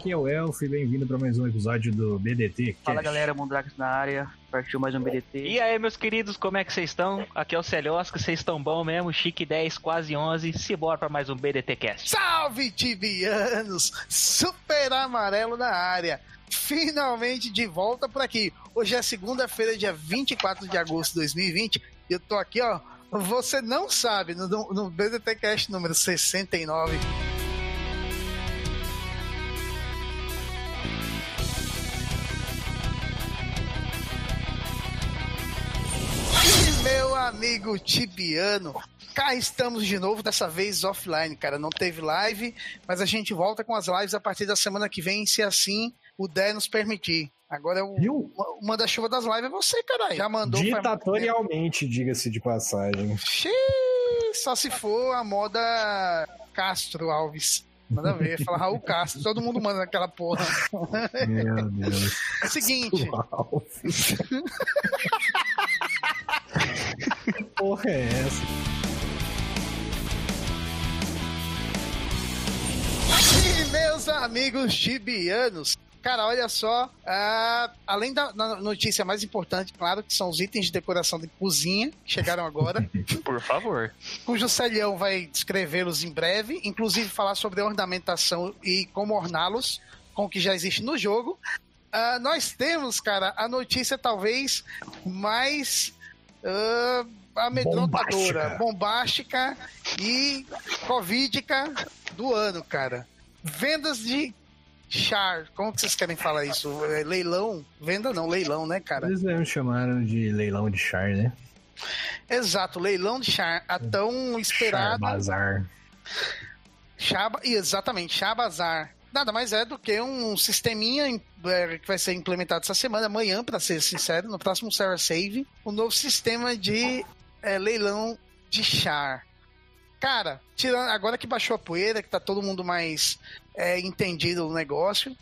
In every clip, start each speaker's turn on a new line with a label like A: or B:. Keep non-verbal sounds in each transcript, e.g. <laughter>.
A: Aqui é o Elf e bem-vindo para mais um episódio do BDT.
B: Fala Cash. galera, Mundrax na área, partiu mais um BDT.
C: E aí, meus queridos, como é que vocês estão? Aqui é o Celiosca, vocês estão bom mesmo? Chique 10, quase 11, se bora para mais um BDT Cast.
D: Salve, tibianos! Super amarelo na área. Finalmente de volta por aqui. Hoje é segunda-feira, dia 24 de agosto de 2020. E eu tô aqui, ó. Você não sabe, no, no BDT Cast número 69. Amigo Tibiano. Cá estamos de novo, dessa vez offline, cara. Não teve live, mas a gente volta com as lives a partir da semana que vem, se assim o der nos permitir. Agora o, o manda-chuva das lives é você, caralho. Já mandou.
A: Ditatorialmente, diga-se de passagem.
D: Xiii, só se for a moda Castro Alves. Manda ver, fala Raul Castro, todo mundo manda aquela porra.
A: Meu Deus. <laughs>
D: Seguinte. <laughs>
A: porra é essa?
D: E meus amigos tibianos, Cara, olha só, uh, além da, da, notícia mais importante, claro, que são os itens de decoração de cozinha, que chegaram agora. <laughs>
C: Por favor.
D: Cujo Celhão vai descrevê-los em breve, inclusive falar sobre a ornamentação e como orná-los com o que já existe no jogo. Uh, nós temos, cara, a notícia talvez mais uh, amedrontadora, bombástica. bombástica e covídica do ano, cara. Vendas de char, como que vocês querem falar isso? É, leilão? Venda não, leilão, né, cara?
A: Eles mesmo chamaram de leilão de char, né?
D: Exato, leilão de char, a tão esperado.
A: Char bazar.
D: Char, exatamente, char bazar. Nada mais é do que um sisteminha é, que vai ser implementado essa semana, amanhã, para ser sincero, no próximo Server Save, um novo sistema de é, leilão de char. Cara, tirando, agora que baixou a poeira, que tá todo mundo mais é, entendido o negócio,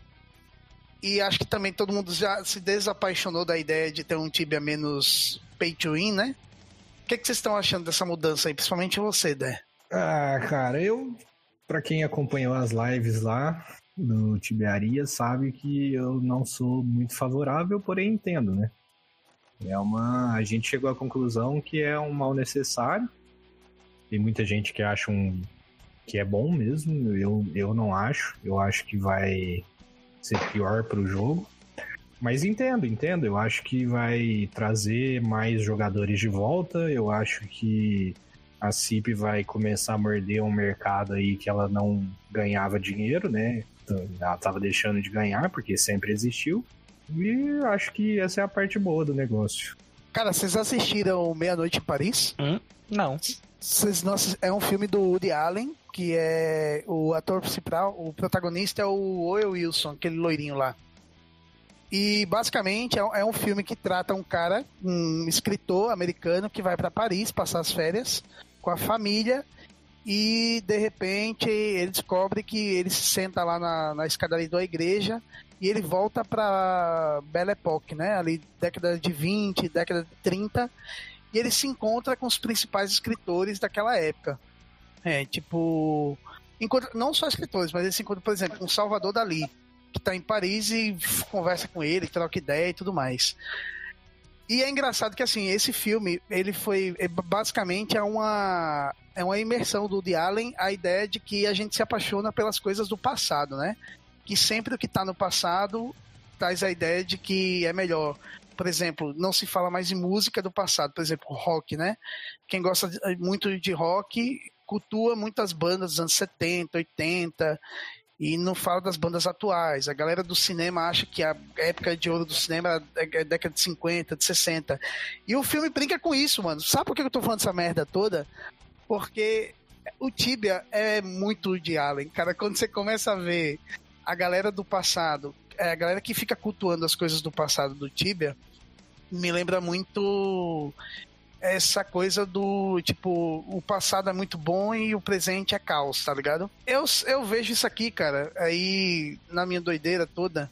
D: e acho que também todo mundo já se desapaixonou da ideia de ter um Tibia menos pay to win, né? O que, que vocês estão achando dessa mudança aí, principalmente você, Dé?
A: Ah, cara, eu, para quem acompanhou as lives lá no Tibiaria, sabe que eu não sou muito favorável, porém entendo, né? É uma. A gente chegou à conclusão que é um mal necessário. Tem muita gente que acha um que é bom mesmo. Eu, eu não acho. Eu acho que vai ser pior para o jogo. Mas entendo, entendo. Eu acho que vai trazer mais jogadores de volta. Eu acho que a CIP vai começar a morder um mercado aí que ela não ganhava dinheiro, né? Ela estava deixando de ganhar, porque sempre existiu. E acho que essa é a parte boa do negócio.
D: Cara, vocês assistiram Meia-Noite em Paris?
C: Hum? Não.
D: Vocês não é um filme do Woody Allen, que é o ator principal, o protagonista é o Owen Wilson, aquele loirinho lá. E basicamente é, é um filme que trata um cara, um escritor americano que vai para Paris passar as férias com a família e de repente ele descobre que ele se senta lá na, na escadaria da igreja e ele volta para Belle Époque, né? Ali década de 20, década de 30, e ele se encontra com os principais escritores daquela época. É, tipo, encontra, não só escritores, mas ele se encontra, por exemplo, com Salvador Dali, que está em Paris e conversa com ele, troca ideia e tudo mais. E é engraçado que assim, esse filme, ele foi é, basicamente é uma é uma imersão do Woody Allen, a ideia de que a gente se apaixona pelas coisas do passado, né? que sempre o que está no passado traz a ideia de que é melhor. Por exemplo, não se fala mais em música do passado, por exemplo, rock, né? Quem gosta muito de rock cultua muitas bandas dos anos 70, 80 e não fala das bandas atuais. A galera do cinema acha que a época de ouro do cinema é década de 50, de 60. E o filme brinca com isso, mano. Sabe por que eu tô falando essa merda toda? Porque o Tibia é muito de Allen. Cara, quando você começa a ver a galera do passado, é, a galera que fica cultuando as coisas do passado do Tibia, me lembra muito essa coisa do tipo, o passado é muito bom e o presente é caos, tá ligado? Eu, eu vejo isso aqui, cara, aí na minha doideira toda.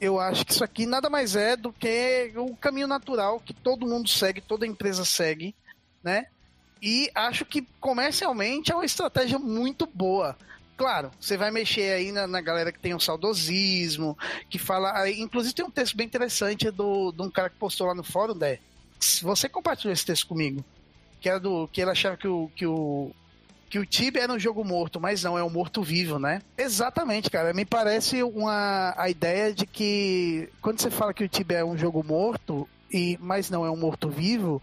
D: Eu acho que isso aqui nada mais é do que o caminho natural que todo mundo segue, toda empresa segue, né? E acho que comercialmente é uma estratégia muito boa. Claro, você vai mexer aí na, na galera que tem um saudosismo, que fala. Inclusive tem um texto bem interessante do, de um cara que postou lá no fórum, né? Você compartilhou esse texto comigo. Que era do. Que ele achava que o. Que o que o Tibia era um jogo morto, mas não, é um morto-vivo, né? Exatamente, cara. Me parece uma a ideia de que quando você fala que o Tibia é um jogo morto, e mas não é um morto-vivo,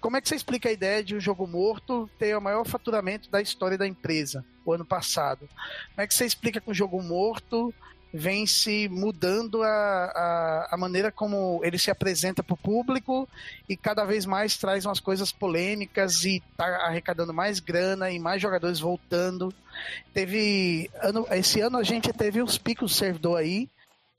D: como é que você explica a ideia de um jogo morto ter o maior faturamento da história da empresa, o ano passado? Como é que você explica que um jogo morto vem se mudando a, a, a maneira como ele se apresenta para o público e cada vez mais traz umas coisas polêmicas e está arrecadando mais grana e mais jogadores voltando. Teve ano, esse ano a gente teve os picos do servidor aí,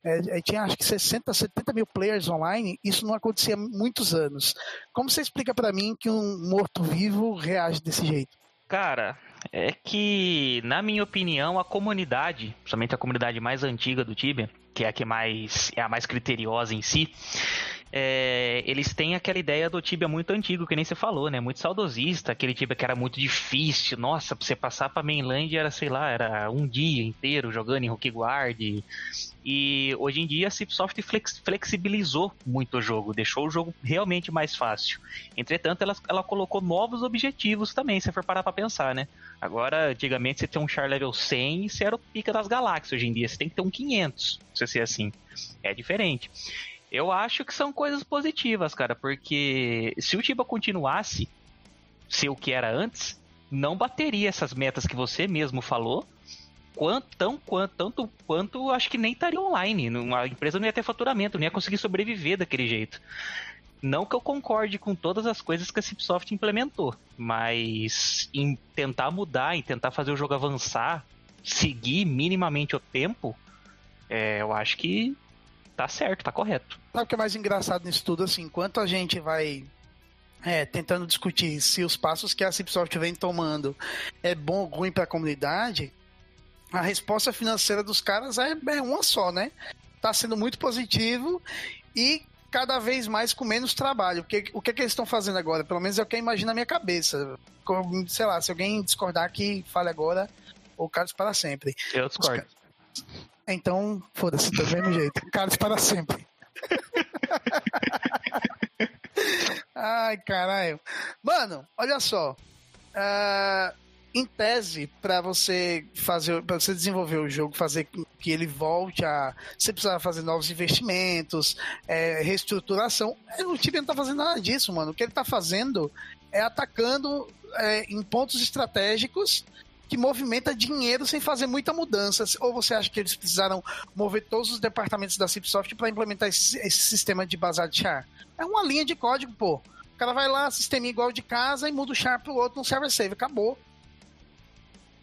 D: é, é, tinha acho que 60, 70 mil players online, isso não acontecia há muitos anos. Como você explica para mim que um morto-vivo reage desse jeito?
C: Cara, é que, na minha opinião, a comunidade, principalmente a comunidade mais antiga do Tibia, que é a que mais é a mais criteriosa em si, é, eles têm aquela ideia do Tibia muito antigo, que nem você falou, né? Muito saudosista, aquele Tibia que era muito difícil. Nossa, pra você passar pra mainland era, sei lá, era um dia inteiro jogando em Rookie Guard. E hoje em dia a Cipsoft flex, flexibilizou muito o jogo, deixou o jogo realmente mais fácil. Entretanto, ela, ela colocou novos objetivos também, se for parar pra pensar, né? Agora, antigamente você tem um char level 100 e você era o pica das galáxias. Hoje em dia você tem que ter um 500, se ser assim. É diferente. Eu acho que são coisas positivas, cara, porque se o Tiba continuasse ser o que era antes, não bateria essas metas que você mesmo falou. Quanto, tão, quanto, tanto quanto acho que nem estaria online. A empresa não ia ter faturamento, não ia conseguir sobreviver daquele jeito. Não que eu concorde com todas as coisas que a Cipsoft implementou, mas em tentar mudar, em tentar fazer o jogo avançar, seguir minimamente o tempo, é, eu acho que tá certo, tá correto.
D: Sabe o que é mais engraçado nisso tudo? Assim, enquanto a gente vai é, tentando discutir se os passos que a Cipsoft vem tomando é bom ou ruim para a comunidade, a resposta financeira dos caras é, é uma só, né? Tá sendo muito positivo e cada vez mais com menos trabalho. Porque o que, é que eles estão fazendo agora? Pelo menos é o que eu imagino na minha cabeça. Sei lá, se alguém discordar aqui, fale agora, ou caros para sempre.
C: Eu discordo.
D: Então, foda-se, do mesmo jeito. Carlos para sempre. <laughs> Ai, caralho. Mano, olha só. Uh, em tese, para você fazer, para você desenvolver o jogo, fazer que ele volte a. Você precisa fazer novos investimentos, é, reestruturação. O time não tá fazendo nada disso, mano. O que ele tá fazendo é atacando é, em pontos estratégicos que movimenta dinheiro sem fazer muita mudança. Ou você acha que eles precisaram mover todos os departamentos da Cipsoft para implementar esse, esse, sistema de bazar de char? É uma linha de código, pô. O cara vai lá, sistema igual de casa e muda o char pro outro no server save. Acabou.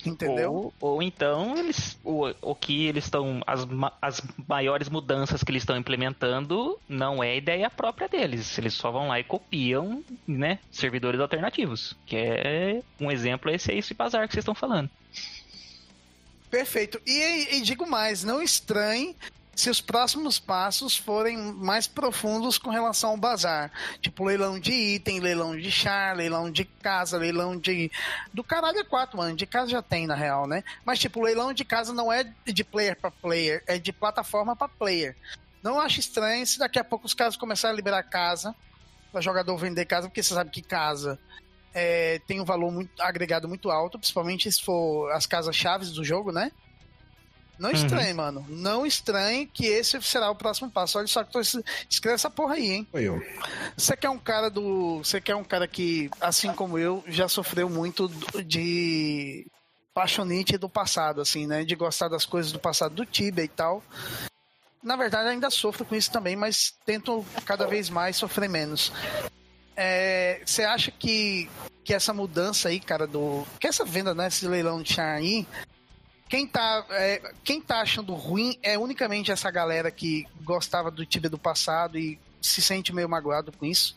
D: Entendeu?
C: Ou, ou então eles o, o que eles estão as, as maiores mudanças que eles estão implementando não é ideia própria deles. Eles só vão lá e copiam, né, servidores alternativos, que é um exemplo esse aí esse bazar que vocês estão falando.
D: Perfeito. E, e, digo mais, não estranhe se os próximos passos forem mais profundos com relação ao bazar. Tipo, leilão de item, leilão de char, leilão de casa, leilão de. Do caralho é quatro, mano. De casa já tem, na real, né? Mas, tipo, leilão de casa não é de player para player, é de plataforma para player. Não acho estranho se daqui a pouco os caras começarem a liberar casa, para jogador vender casa, porque você sabe que casa é, tem um valor muito agregado muito alto, principalmente se for as casas chaves do jogo, né? Não estranhe, uhum. mano. Não estranhe que esse será o próximo passo. Olha só que tô... escreve essa porra aí, hein?
A: Foi eu.
D: Você quer um cara do. Você quer um cara que, assim como eu, já sofreu muito de paixonite do passado, assim, né? De gostar das coisas do passado do Tibia e tal. Na verdade, ainda sofro com isso também, mas tento cada vez mais sofrer menos. É, você acha que, que essa mudança aí, cara, do. Que essa venda, né? Esse leilão de char aí. Quem tá, é, quem tá achando ruim é unicamente essa galera que gostava do Tibia do passado e se sente meio magoado com isso?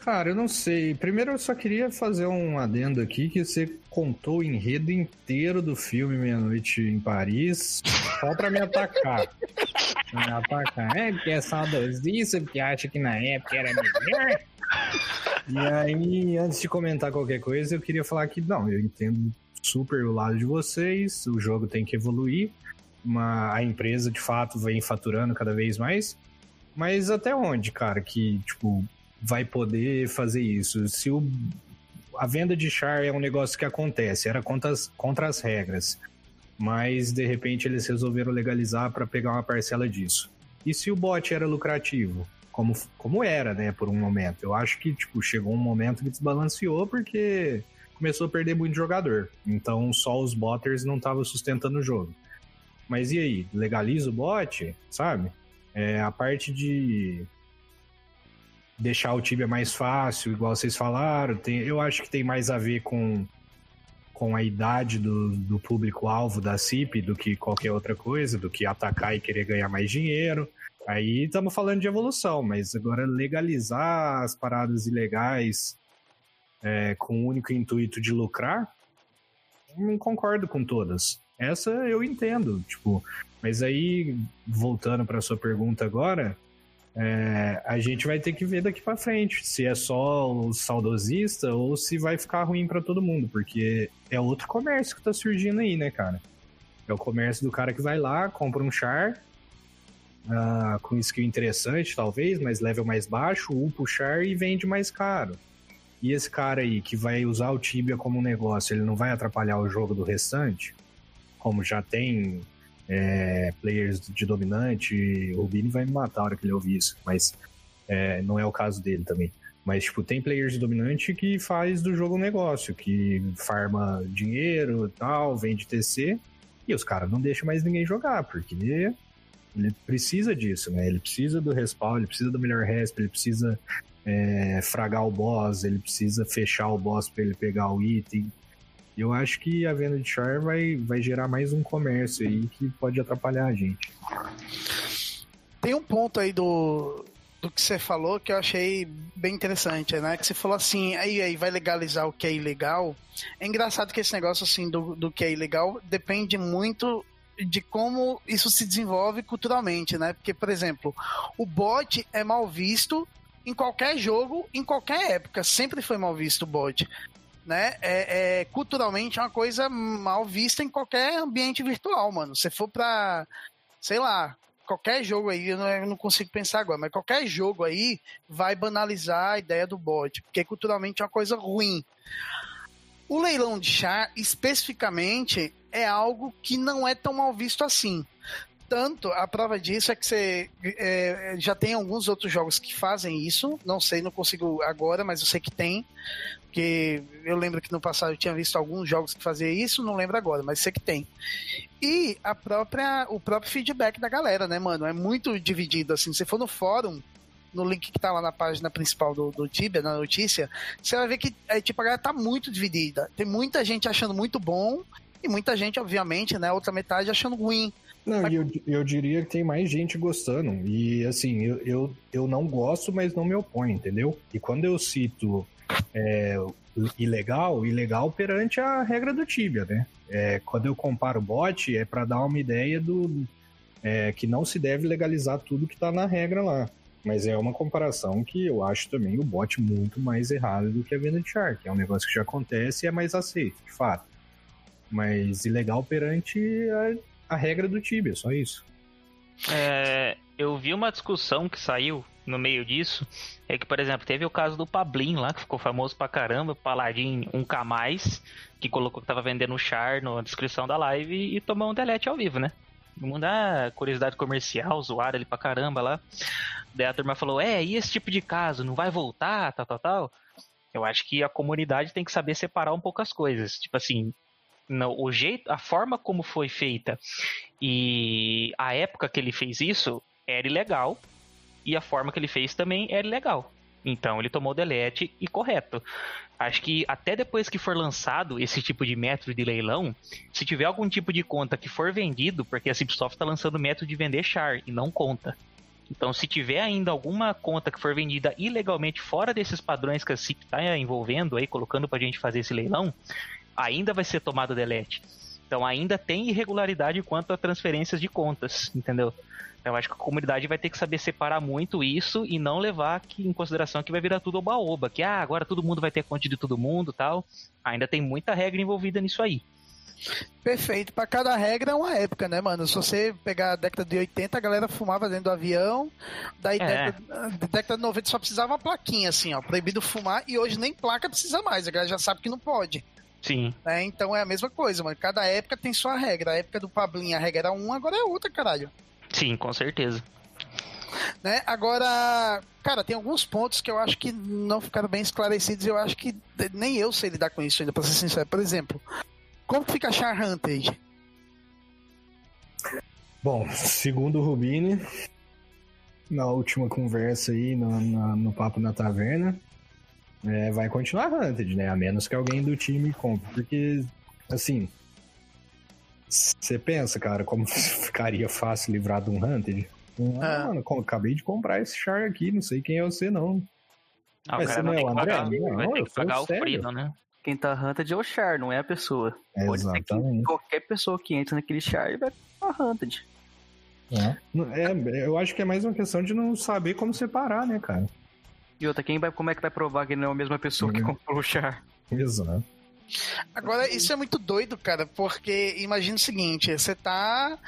A: Cara, eu não sei. Primeiro eu só queria fazer um adendo aqui que você contou o enredo inteiro do filme Meia Noite em Paris só pra me atacar. <laughs> me atacar. É porque é saudosista, porque acha que na época era melhor. E aí, antes de comentar qualquer coisa, eu queria falar que, não, eu entendo super o lado de vocês, o jogo tem que evoluir, uma, a empresa de fato vem faturando cada vez mais, mas até onde, cara, que, tipo, vai poder fazer isso? Se o, a venda de char é um negócio que acontece, era contra as, contra as regras, mas de repente eles resolveram legalizar para pegar uma parcela disso. E se o bot era lucrativo? Como, como era, né, por um momento. Eu acho que, tipo, chegou um momento que desbalanceou porque começou a perder muito jogador. Então só os botters não estavam sustentando o jogo. Mas e aí? Legaliza o bot, sabe? É, a parte de deixar o Tibia mais fácil, igual vocês falaram, tem, eu acho que tem mais a ver com, com a idade do, do público-alvo da CIP do que qualquer outra coisa, do que atacar e querer ganhar mais dinheiro. Aí estamos falando de evolução, mas agora legalizar as paradas ilegais é, com o único intuito de lucrar, não concordo com todas. Essa eu entendo, tipo, mas aí voltando para sua pergunta agora, é, a gente vai ter que ver daqui para frente se é só o saudosista ou se vai ficar ruim para todo mundo, porque é outro comércio que tá surgindo aí, né, cara? É o comércio do cara que vai lá, compra um char, uh, com skill interessante, talvez, mas level mais baixo, upa o char e vende mais caro. E esse cara aí que vai usar o Tibia como negócio, ele não vai atrapalhar o jogo do restante? Como já tem é, players de dominante, o Rubini vai me matar a hora que ele ouvir isso, mas é, não é o caso dele também. Mas, tipo, tem players de dominante que faz do jogo um negócio, que farma dinheiro tal, vende TC, e os caras não deixam mais ninguém jogar, porque ele, ele precisa disso, né? Ele precisa do respawn, ele precisa do melhor resp, ele precisa é, fragar o boss, ele precisa fechar o boss para ele pegar o item. Eu acho que a venda de char vai, vai gerar mais um comércio aí que pode atrapalhar a gente.
D: Tem um ponto aí do, do que você falou que eu achei bem interessante, né? Que você falou assim, aí, aí vai legalizar o que é ilegal. É engraçado que esse negócio assim do, do que é ilegal depende muito de como isso se desenvolve culturalmente, né? Porque, por exemplo, o bot é mal visto em qualquer jogo, em qualquer época. Sempre foi mal visto o bot né, é, é, culturalmente é uma coisa mal vista em qualquer ambiente virtual, mano. Se for pra, sei lá, qualquer jogo aí, eu não, eu não, consigo pensar agora, mas qualquer jogo aí vai banalizar a ideia do bot, porque culturalmente é uma coisa ruim. O leilão de char, especificamente, é algo que não é tão mal visto assim. Tanto, a prova disso é que você é, já tem alguns outros jogos que fazem isso. Não sei, não consigo agora, mas eu sei que tem. Porque eu lembro que no passado eu tinha visto alguns jogos que faziam isso, não lembro agora, mas sei que tem. E a própria, o próprio feedback da galera, né, mano? É muito dividido, assim. Se for no fórum, no link que tá lá na página principal do, do Tibia, na notícia, você vai ver que é, tipo, a galera tá muito dividida. Tem muita gente achando muito bom e muita gente, obviamente, né, outra metade achando ruim.
A: Não, eu, eu diria que tem mais gente gostando. E assim, eu, eu, eu não gosto, mas não me oponho, entendeu? E quando eu cito é, ilegal, ilegal perante a regra do Tibia, né? É, quando eu comparo o bot, é para dar uma ideia do é, que não se deve legalizar tudo que está na regra lá. Mas é uma comparação que eu acho também o bot muito mais errado do que a venda de Shark. É um negócio que já acontece e é mais aceito, de fato. Mas ilegal perante a, a regra do Tibia, só isso.
C: É, eu vi uma discussão que saiu no meio disso é que, por exemplo, teve o caso do Pablin lá, que ficou famoso pra caramba, Paladin 1K+, que colocou que tava vendendo char na descrição da live e tomou um delete ao vivo, né? Mundo, ah, curiosidade comercial, zoaram ele pra caramba lá. Daí a turma falou, é, e esse tipo de caso, não vai voltar, tal, tal, tal? Eu acho que a comunidade tem que saber separar um pouco as coisas. Tipo assim, no, o jeito, a forma como foi feita e a época que ele fez isso era ilegal e a forma que ele fez também era ilegal. Então ele tomou delete e correto. Acho que até depois que for lançado esse tipo de método de leilão, se tiver algum tipo de conta que for vendido, porque a Cipsoft está lançando método de vender char e não conta. Então, se tiver ainda alguma conta que for vendida ilegalmente fora desses padrões que a CIP está envolvendo aí, colocando para a gente fazer esse leilão, ainda vai ser tomado delete. Então, ainda tem irregularidade quanto a transferências de contas, entendeu? Eu acho que a comunidade vai ter que saber separar muito isso e não levar que, em consideração que vai virar tudo oba-oba, que ah, agora todo mundo vai ter conta de todo mundo tal. Ainda tem muita regra envolvida nisso aí.
D: Perfeito. Para cada regra é uma época, né, mano? Se você pegar a década de 80, a galera fumava dentro do avião. Daí, é. década, década de 90 só precisava uma plaquinha, assim, ó. Proibido fumar. E hoje nem placa precisa mais. A galera já sabe que não pode.
C: Sim.
D: Né? Então é a mesma coisa, mano. Cada época tem sua regra. A época do Pablinho a regra era uma, agora é outra, caralho.
C: Sim, com certeza.
D: Né? Agora, cara, tem alguns pontos que eu acho que não ficaram bem esclarecidos. Eu acho que nem eu sei lidar com isso ainda, pra ser sincero. Por exemplo, como fica a Char Hunted?
A: Bom, segundo o Rubini, na última conversa aí, no, no, no papo na taverna, é, vai continuar Hunted, né? A menos que alguém do time compre. Porque, assim, você pensa, cara, como <laughs> ficaria fácil livrar de um Hunted? Ah, ah. mano, acabei de comprar esse char aqui, não sei quem é você, não.
B: Ah, Mas você não é o André? Pagar, não, vai ter que pagar o Freedom, né? Quem tá Hunted é o char, não é a pessoa.
A: É Pode exatamente. ser que
B: qualquer pessoa que entra naquele char vai pra Hunted.
A: É. é, eu acho que é mais uma questão de não saber como separar, né, cara?
B: E outra, quem vai, como é que vai provar que não é a mesma pessoa que uhum. comprou o char?
A: Exato.
D: Agora, isso é muito doido, cara, porque imagina o seguinte: você tá.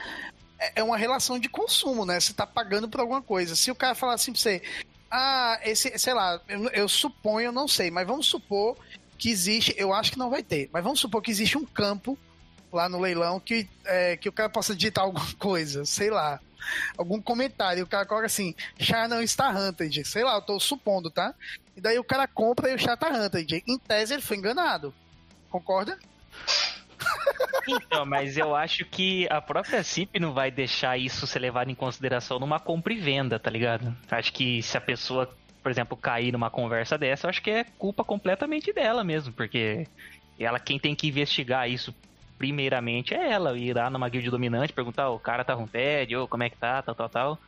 D: É, é uma relação de consumo, né? Você tá pagando por alguma coisa. Se o cara falar assim pra você, ah, esse, sei lá, eu, eu suponho, eu não sei, mas vamos supor que existe, eu acho que não vai ter, mas vamos supor que existe um campo lá no leilão que, é, que o cara possa digitar alguma <laughs> coisa, sei lá, algum comentário, o cara coloca assim, char não está hunted, sei lá, eu tô supondo, tá? E daí o cara compra e o char tá hunted. Em tese ele foi enganado. Concorda?
C: Então, mas eu acho que a própria CIP não vai deixar isso ser levado em consideração numa compra e venda, tá ligado? Acho que se a pessoa, por exemplo, cair numa conversa dessa, eu acho que é culpa completamente dela mesmo, porque ela quem tem que investigar isso primeiramente é ela, ir lá numa guild dominante, perguntar, o cara tá com TED, ou como é que tá, tal, tal, tal.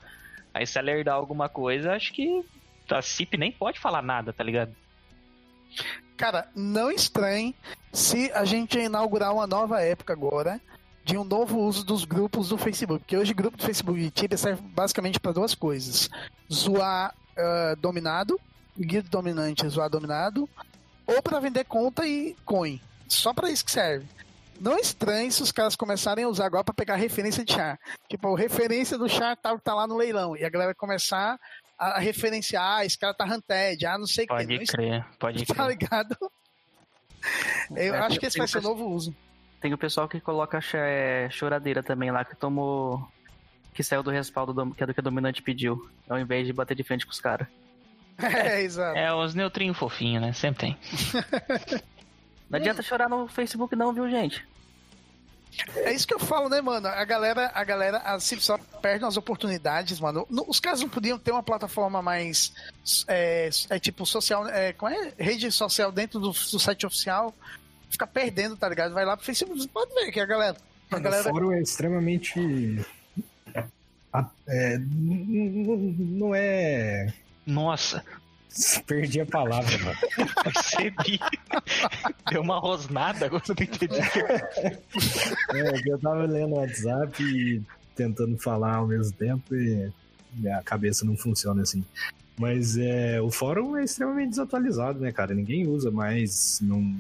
C: Aí se ela herdar alguma coisa, acho que a CIP nem pode falar nada, tá ligado?
D: Cara, não estranhe se a gente inaugurar uma nova época agora de um novo uso dos grupos do Facebook. Porque hoje grupo do Facebook de Tibia serve basicamente para duas coisas: zoar uh, dominado, guia dominante zoar dominado, ou para vender conta e coin. Só para isso que serve. Não estranhe se os caras começarem a usar agora para pegar referência de char. Tipo, a referência do char tá, tá lá no leilão. E a galera vai começar a referenciar, ah, esse cara tá hunted, ah, não sei o
C: que. Pode crer, pode <laughs>
D: tá
C: crer. Tá
D: ligado? Eu é, acho que esse vai ser o novo uso.
B: Tem o pessoal que coloca é, choradeira também lá, que tomou. que saiu do respaldo do, que é do que a dominante pediu, ao invés de bater de frente com os caras. <laughs>
D: É, exato.
C: É, os neutrinhos fofinhos, né? Sempre tem.
B: não adianta <laughs> chorar no Facebook, não, viu, gente?
D: É isso que eu falo, né, mano? A galera, a galera, a só perde as oportunidades, mano. Os caras não podiam ter uma plataforma mais. É, é tipo social. É, como é? Rede social dentro do, do site oficial. Fica perdendo, tá ligado? Vai lá pro Facebook, você pode ver que a galera. A galera...
A: O fórum é extremamente. É, não é.
C: Nossa, <laughs>
A: Perdi a palavra, mano.
C: Percebi. <laughs> Deu uma rosnada, agora eu não entendi.
A: é, eu tava lendo o WhatsApp e tentando falar ao mesmo tempo e minha cabeça não funciona assim. Mas é, o fórum é extremamente desatualizado, né, cara? Ninguém usa mais. Não,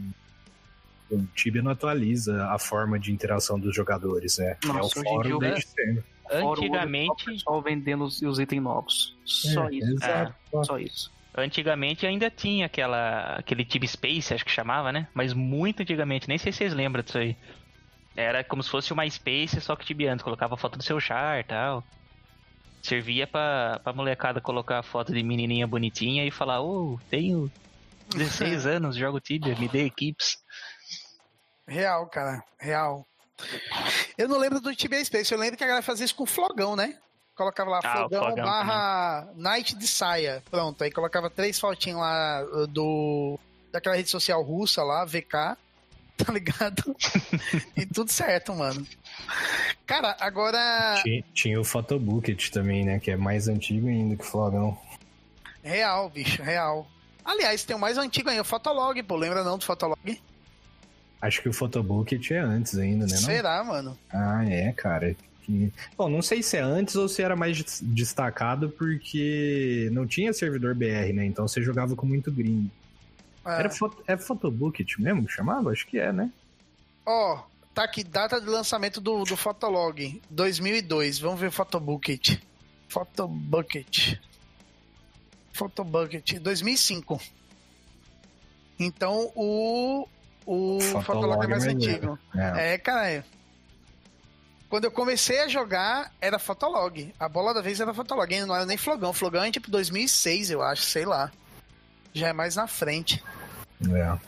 A: o Tibia não atualiza a forma de interação dos jogadores, né?
B: Nossa,
A: é
B: o fórum desde sempre. Antigamente. Só vendendo os, os itens novos. Só é, isso. É, só isso.
C: Antigamente ainda tinha aquela, aquele Tib Space, acho que chamava, né? Mas muito antigamente, nem sei se vocês lembram disso aí. Era como se fosse uma Space, só que Tib antes, colocava foto do seu char e tal. Servia pra, pra molecada colocar foto de menininha bonitinha e falar, ô, oh, tenho 16 <laughs> anos, jogo Tibia, me dê equipes.
D: Real, cara, real. Eu não lembro do Tibia Space, eu lembro que a galera fazia isso com flogão, né? Colocava lá
C: Ah, o
D: flogão,
C: flogão
D: barra night de saia. Pronto, aí colocava três fotinhos lá uh, do daquela rede social russa lá, VK, <laughs> tá ligado? e tudo certo, mano. Cara, agora
A: Tinha, tinha o Photobucket também, né? Que é mais antigo ainda que o Flogão.
D: real, bicho, real. Aliás, tem o mais antigo aí, o Fotolog, pô, lembra não do Fotolog?
A: Acho que o Photobucket é antes ainda, né? não?
D: Será, mano?
A: Ah, é, cara. Que- Bom, não sei se é antes ou se era mais des- destacado porque não tinha servidor BR, né? Então você jogava com muito gringo.
D: É.
A: Era é Photobucket mesmo que chamava? Acho que é, né?
D: Ó, tá aqui, data de lançamento do, do Fotolog, 2002. Vamos ver o Photobucket. Photobucket. Photobucket, 2005. Então, o, o
A: Fotolog
D: Fotolog é mais
A: é
D: antigo.
A: É.
D: É, cara. Quando eu comecei a jogar, era Fotolog. A bola da vez era Fotolog, ainda não era nem Flogão. Flogão é tipo 2006, eu acho, sei lá. Já é mais na frente.
A: é.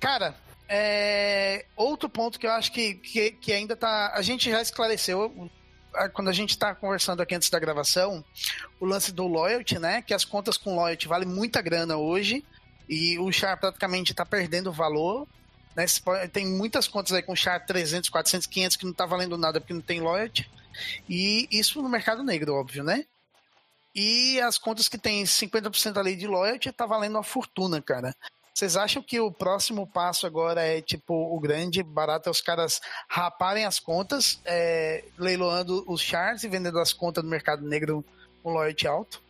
D: Cara, é, outro ponto que eu acho que, que, que ainda tá. A gente já esclareceu quando a gente tá conversando aqui antes da gravação, o lance do loyalty, né? Que as contas com loyalty valem muita grana hoje e o char praticamente tá perdendo valor. Né? Tem muitas contas aí com char 300, 400, 500 que não tá valendo nada porque não tem loyalty. E isso no mercado negro, óbvio, né? E as contas que tem 50% ali de loyalty tá valendo uma fortuna, cara. Vocês acham que o próximo passo agora é tipo o grande barato é os caras raparem as contas, é, leiloando os chars e vendendo as contas no mercado negro com loyalty alto?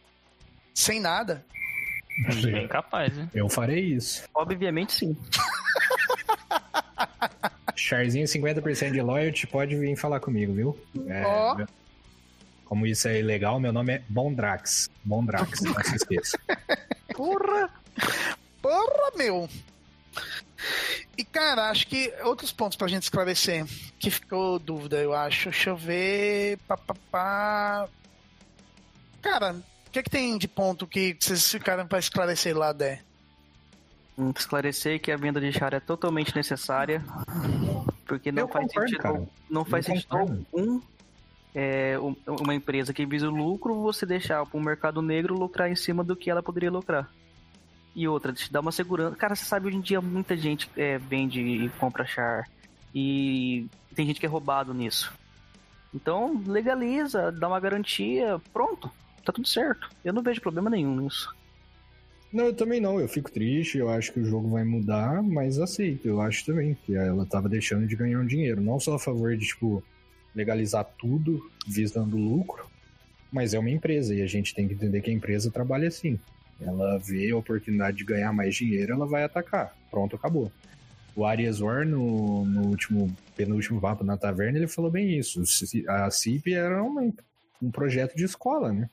D: Sem nada?
C: Bem capaz, né?
A: Eu farei isso.
B: Obviamente sim.
A: Charzinho 50% de loyalty, pode vir falar comigo, viu? É, meu- Como isso é ilegal, meu nome é Bondrax. Bondrax, <laughs> não se esqueça.
D: Porra! Porra, meu! E, cara, acho que outros pontos pra gente esclarecer, que ficou dúvida, eu acho. Deixa eu ver. Pá, pá, pá. Cara, o que, que tem de ponto que vocês ficaram pra esclarecer lá, Dé?
B: Esclarecer que a venda de char é totalmente necessária. Porque não
A: Eu
B: faz
A: concordo,
B: sentido.
A: cara.
B: Não faz
A: Eu
B: sentido
A: concordo.
B: algum é, um- uma empresa que visa o lucro você deixar para o mercado negro lucrar em cima do que ela poderia lucrar. E outra, te dá uma segurança. Cara, você sabe, hoje em dia muita gente é, vende e compra char. E tem gente que é roubado nisso. Então, legaliza, dá uma garantia, pronto. Tá tudo certo. Eu não vejo problema nenhum nisso.
A: Não, eu também não. Eu fico triste. Eu acho que o jogo vai mudar, mas aceito. Eu acho também que ela tava deixando de ganhar um dinheiro. Não só a favor de, tipo, legalizar tudo visando lucro, mas é uma empresa e a gente tem que entender que a empresa trabalha assim. Ela vê a oportunidade de ganhar mais dinheiro, ela vai atacar. Pronto, acabou. O Arias War, no, no último, penúltimo papo na taverna, ele falou bem isso. A CIP era uma- um projeto de escola, né?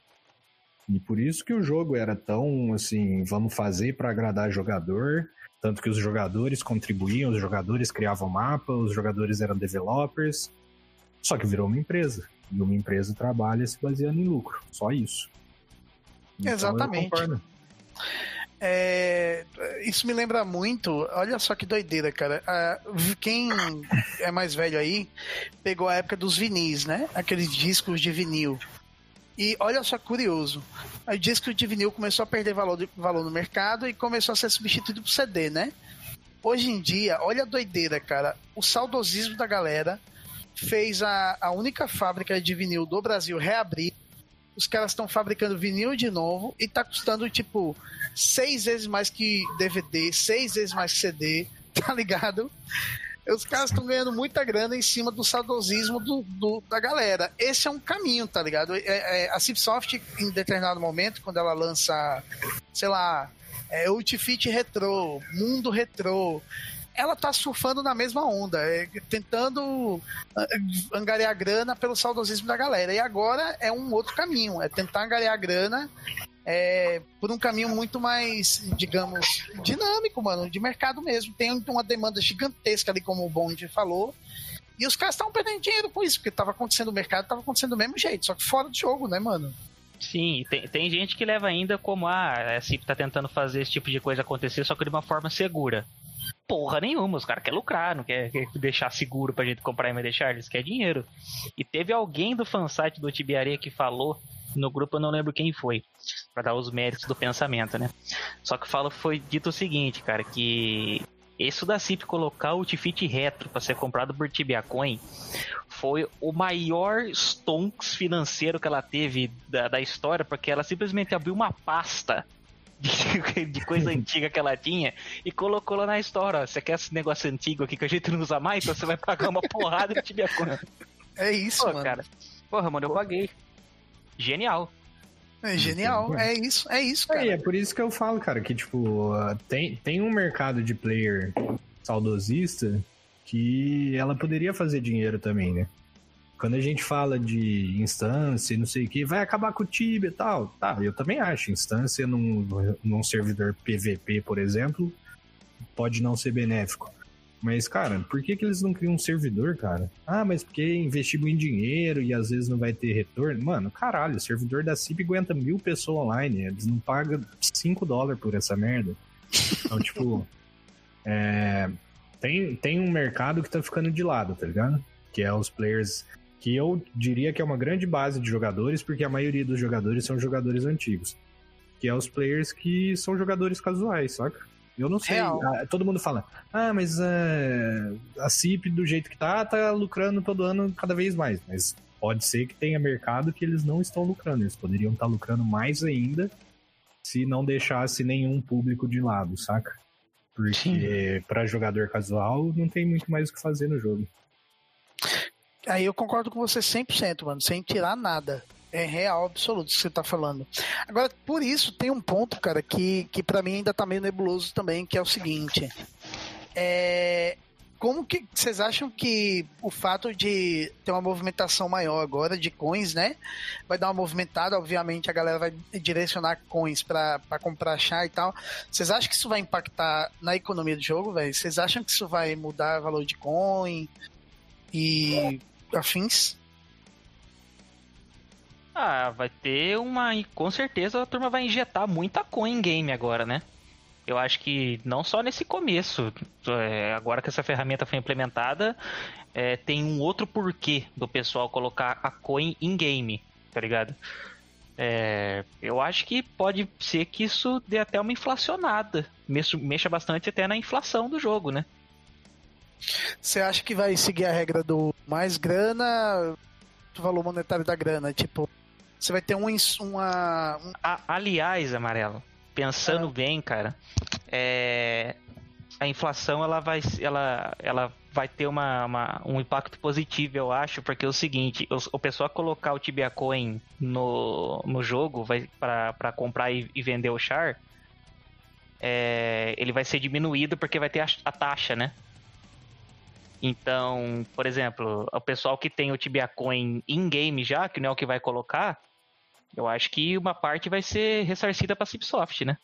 A: E por isso que o jogo era tão assim, vamos fazer para agradar jogador, tanto que os jogadores contribuíam, os jogadores criavam mapa, os jogadores eram developers. Só que virou uma empresa. E uma empresa trabalha se baseando em lucro. Só isso. Então,
D: Exatamente. É, isso me lembra muito. Olha só que doideira, cara. Ah, quem é mais velho aí pegou a época dos vinis, né? Aqueles discos de vinil. E olha só curioso. O disco de vinil começou a perder valor, valor no mercado e começou a ser substituído por CD, né? Hoje em dia, olha a doideira, cara. O saudosismo da galera fez a, a única fábrica de vinil do Brasil reabrir. Os caras estão fabricando vinil de novo e tá custando, tipo, seis vezes mais que DVD, seis vezes mais que CD, <laughs> tá ligado? Os caras estão ganhando muita grana em cima do saudosismo do, do- da galera. Esse é um caminho, tá ligado? É- é- a Cipsoft, em determinado momento, quando ela lança, sei lá, é, Ultifit Retro, Mundo Retro, ela tá surfando na mesma onda, é, tentando ah, angariar grana pelo saudosismo da galera. E agora é um outro caminho, é tentar angariar grana é, por um caminho muito mais, digamos, dinâmico, mano, de mercado mesmo. Tem uma demanda gigantesca ali, como o Bond falou. E os caras estavam perdendo dinheiro com isso, porque tava acontecendo no mercado, tava acontecendo do mesmo jeito, só que fora do jogo, né, mano?
C: Sim, tem, tem gente que leva ainda como ah, a CIP tá tentando fazer esse tipo de coisa acontecer, só que de uma forma segura. Porra nenhuma, os caras querem lucrar, não quer, quer, deixar seguro pra gente comprar e deixar, eles querem dinheiro. E teve alguém do fansite do Tibiaria que falou no grupo, eu não lembro quem foi, para dar os méritos do pensamento, né? Só que falo foi dito o seguinte, cara, que isso da CIP colocar o Tifit retro para ser comprado por Tibia Coin foi o maior stonks financeiro que ela teve da, da história, porque ela simplesmente abriu uma pasta de, <laughs> de, coisa antiga que ela tinha e colocou lá na história. Você quer esse negócio antigo aqui que a gente não usa mais? Então você vai pagar uma porrada de Tibia Coin.
D: É isso, Pô, mano. cara.
B: Porra, mano, eu paguei.
C: Genial.
D: É genial, é isso, é isso, cara.
A: É, é por isso que eu falo, cara, que tipo, tem, tem um mercado de player saudosista que ela poderia fazer dinheiro também, né? Quando a gente fala de instância e não sei o que, vai acabar com o Tibia e tal. Tá, eu também acho. Instância num, num servidor PVP, por exemplo, pode não ser benéfico. Mas, cara, por que, que eles não criam um servidor, cara? Ah, mas porque investir muito dinheiro e às vezes não vai ter retorno. Mano, caralho, o servidor da CIP aguenta mil pessoas online. Eles não pagam 5 dólares por essa merda. Então, tipo, <laughs> é, tem, tem um mercado que tá ficando de lado, tá ligado? Que é os players que eu diria que é uma grande base de jogadores, porque a maioria dos jogadores são jogadores antigos. Que é os players que são jogadores casuais, saca? Eu não sei. Ah, todo mundo fala, ah, mas uh, a CIP do jeito que tá, tá lucrando todo ano cada vez mais. Mas pode ser que tenha mercado que eles não estão lucrando. Eles poderiam estar tá lucrando mais ainda se não deixasse nenhum público de lado, saca? Porque para jogador casual não tem muito mais o que fazer no jogo.
D: Aí eu concordo com você 100%, mano, sem tirar nada. É real, absoluto, que você tá falando. Agora, por isso, tem um ponto, cara, que, que para mim ainda tá meio nebuloso também, que é o seguinte. É, como que vocês acham que o fato de ter uma movimentação maior agora de coins, né? Vai dar uma movimentada, obviamente a galera vai direcionar coins para comprar chá e tal. Vocês acham que isso vai impactar na economia do jogo, velho? Vocês acham que isso vai mudar o valor de coin e afins?
C: Ah, vai ter uma. Com certeza a turma vai injetar muita coin game agora, né? Eu acho que não só nesse começo, é, agora que essa ferramenta foi implementada, é, tem um outro porquê do pessoal colocar a coin in game, tá ligado? É, eu acho que pode ser que isso dê até uma inflacionada, mexa, bastante até na inflação do jogo, né?
D: Você acha que vai seguir a regra do mais grana, valor monetário da grana? Tipo, você vai ter um. Uma, um...
C: A, aliás, Amarelo, pensando é. bem, cara, é, a inflação ela vai, ela, ela vai ter uma, uma, um impacto positivo, eu acho, porque é o seguinte, o, o pessoal colocar o Tibia Coin no, no jogo para comprar e, e, vender o char, é, ele vai ser diminuído porque vai ter a, a taxa, né? Então, por exemplo, o pessoal que tem o Tibia Coin in-game já, que não é o que vai colocar, eu acho que uma parte vai ser ressarcida pra Cipsoft, né?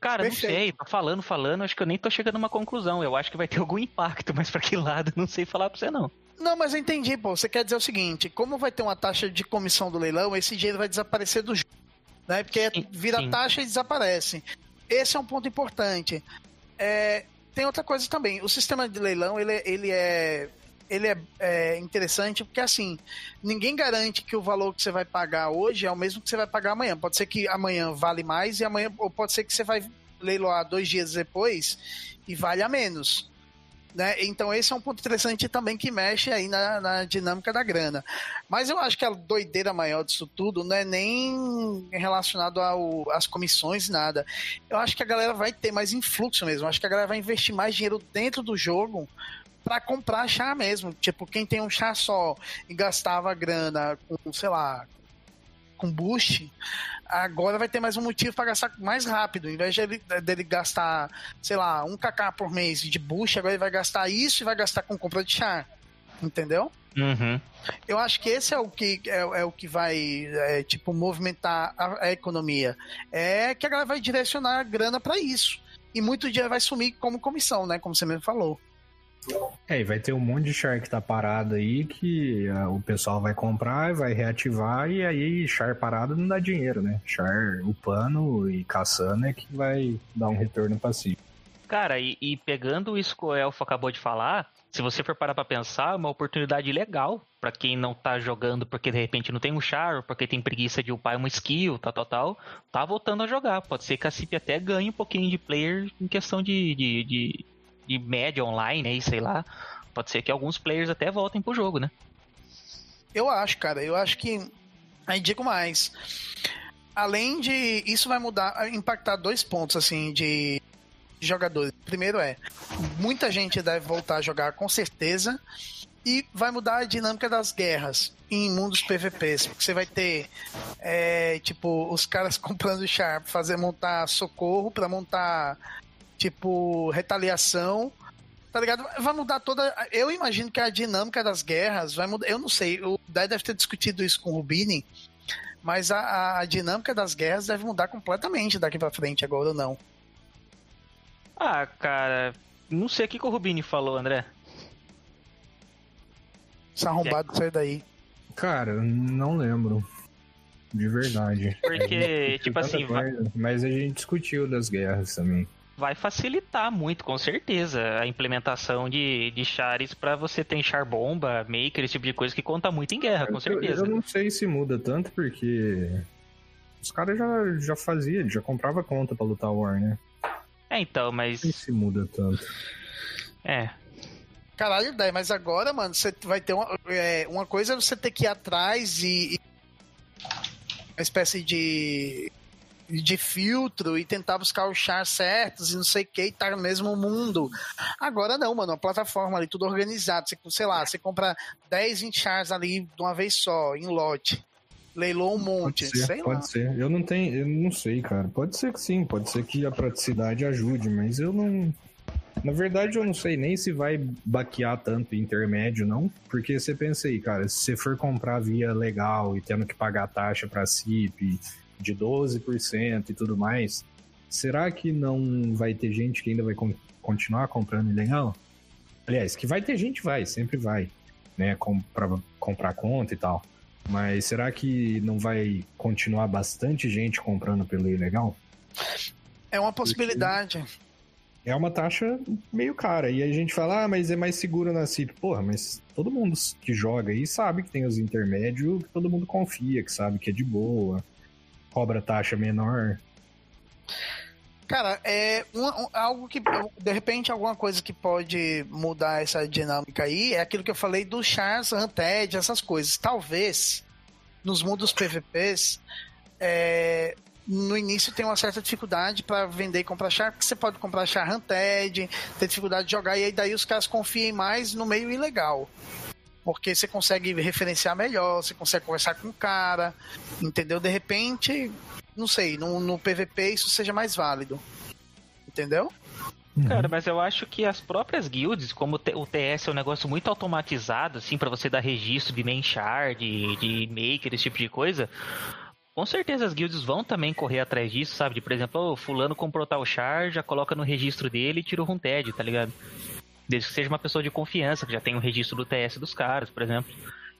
C: Cara, Perfeito. não sei, tô falando, falando, acho que eu nem tô chegando a uma conclusão. Eu acho que vai ter <laughs> algum impacto, mas pra que lado, não sei falar pra você não.
D: Não, mas eu entendi, pô. Você quer dizer o seguinte: como vai ter uma taxa de comissão do leilão, esse dinheiro vai desaparecer do jogo. Né? Porque sim, vira sim. taxa e desaparece. Esse é um ponto importante. É, tem outra coisa também. O sistema de leilão, ele, ele é ele é, é, interessante porque assim ninguém garante que o valor que você vai pagar hoje é o mesmo que você vai pagar amanhã. Pode ser que amanhã vale mais e amanhã ou pode ser que você vai leiloar dois dias depois e vale a menos. Né? Então esse é um ponto interessante também que mexe aí na, na, dinâmica da grana. Mas eu acho que a doideira maior disso tudo não é nem relacionado ao, às comissões nada. Eu acho que a galera vai ter mais influxo mesmo. Eu acho que a galera vai investir mais dinheiro dentro do jogo para comprar chá mesmo. Tipo, quem tem um chá só e gastava grana com, sei lá, com boost, agora vai ter mais um motivo para gastar mais rápido. Em vez dele, dele gastar, sei lá, um kk por mês de boost, agora ele vai gastar isso e vai gastar com compra de chá. Entendeu?
C: Uhum.
D: Eu acho que esse é o que é, é o que vai é, tipo movimentar a, a, economia. É que a galera vai direcionar a grana para isso. E muito dinheiro vai sumir como comissão, né? Como você mesmo falou.
A: É, e vai ter um monte de char que tá parado aí que uh, o pessoal vai comprar, vai reativar e aí char parado não dá dinheiro, né? Char upando e caçando é que vai dar um retorno passivo.
C: Cara, e, e pegando isso que o Elfo acabou de falar, se você for parar pra pensar, é uma oportunidade legal para quem não tá jogando porque de repente não tem um char, porque tem preguiça de upar uma skill, tal, tal, tal, tá voltando a jogar. Pode ser que a CIP até ganhe um pouquinho de player em questão de, de, de, de média online, aí, sei lá. Pode ser que alguns players até voltem pro jogo, né?
D: Eu acho, cara, eu acho que. Aí digo mais. Além de. Isso vai mudar, impactar dois pontos, assim, de jogadores. Primeiro é, muita gente deve voltar a jogar com certeza e vai mudar a dinâmica das guerras em mundos PVPs, porque você vai ter é, tipo os caras <laughs> comprando char fazer montar socorro para montar tipo retaliação tá ligado? Vai mudar toda. Eu imagino que a dinâmica das guerras vai mudar. Eu não sei, o Dai deve ter discutido isso com o Rubini, mas a, a dinâmica das guerras deve mudar completamente daqui para frente, agora ou não.
C: Ah, cara, não sei o que, que o Rubini falou, André.
D: Esse arrombado saiu daí.
A: Cara, não lembro. De verdade.
C: Porque, tipo assim.
A: Coisa, vai... Mas a gente discutiu das guerras também.
C: Vai facilitar muito, com certeza, a implementação de, de chares para você ter char bomba, maker, esse tipo de coisa que conta muito em guerra, com certeza.
A: Eu, eu não sei se muda tanto, porque os caras já, já faziam, já comprava conta pra lutar War, né?
C: É, então, mas.
A: Não se muda tanto.
C: É.
D: Caralho, daí, mas agora, mano, você vai ter uma, é, uma coisa é você ter que ir atrás e, e. Uma espécie de. De filtro e tentar buscar os chars certos e não sei o que, e tá no mesmo mundo. Agora não, mano, uma plataforma ali, tudo organizado. Você, sei lá, você compra 10, 20 chars ali de uma vez só, em lote leilou um monte,
A: pode ser,
D: sei
A: pode
D: lá.
A: ser. Eu não tenho, eu não sei, cara. Pode ser que sim, pode ser que a praticidade ajude, mas eu não. Na verdade, eu não sei nem se vai baquear tanto intermédio, não. Porque você pensa aí, cara, se você for comprar via legal e tendo que pagar taxa para CIP de 12% e tudo mais, será que não vai ter gente que ainda vai continuar comprando ilegal? Aliás, que vai ter gente, vai, sempre vai, né? Com, pra comprar conta e tal. Mas será que não vai continuar bastante gente comprando pelo ilegal?
D: É uma possibilidade.
A: É uma taxa meio cara. E a gente fala, ah, mas é mais seguro na CIP. Porra, mas todo mundo que joga aí sabe que tem os intermédios, que todo mundo confia, que sabe que é de boa, cobra taxa menor.
D: Cara, é um, um, algo que, de repente, alguma coisa que pode mudar essa dinâmica aí é aquilo que eu falei do Chars, Hunted, essas coisas. Talvez, nos mundos PVPs, é, no início tem uma certa dificuldade para vender e comprar char, porque você pode comprar char Hunted, ter dificuldade de jogar, e aí daí os caras confiem mais no meio ilegal. Porque você consegue referenciar melhor, você consegue conversar com o cara, entendeu? De repente, não sei, no, no PVP isso seja mais válido. Entendeu?
C: Uhum. Cara, mas eu acho que as próprias guilds, como o TS é um negócio muito automatizado, assim, para você dar registro de main shard, de, de maker, esse tipo de coisa, com certeza as guilds vão também correr atrás disso, sabe? De, por exemplo, oh, fulano comprou tal char, já coloca no registro dele e tira o Runted, tá ligado? Desde que seja uma pessoa de confiança, que já tem o registro do TS dos caras, por exemplo.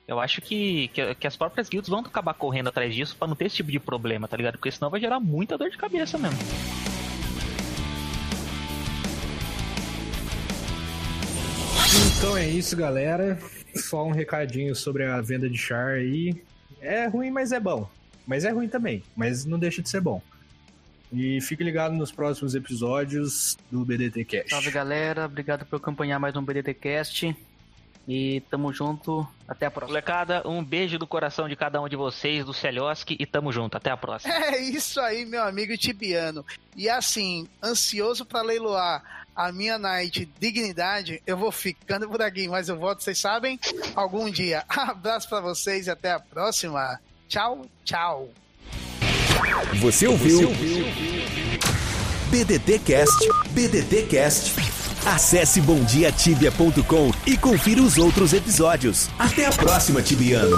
C: Eu acho que, que, que, as próprias guilds vão acabar correndo atrás disso para não ter esse tipo de problema, tá ligado? Porque senão vai gerar muita dor de cabeça mesmo.
A: Então é isso, galera. Só um recadinho sobre a venda de char aí. É ruim, mas é bom. Mas é ruim também, mas não deixa de ser bom. E fique ligado nos próximos episódios do BDT Cast.
B: Salve galera, obrigado por acompanhar mais um BDT Cast. E tamo junto. Até a próxima.
C: Molecada, um beijo do coração de cada um de vocês, do Celioski, e tamo junto. Até a próxima.
D: É isso aí, meu amigo Tibiano. E assim, ansioso para leiloar a minha night dignidade, eu vou ficando por aqui, mas eu volto, vocês sabem, algum dia. <laughs> Abraço para vocês e até a próxima. Tchau, tchau.
E: Você ouviu? BDT Cast, BDT Cast. Acesse bomdiatibia.com e confira os outros episódios. Até a próxima, Tibiano.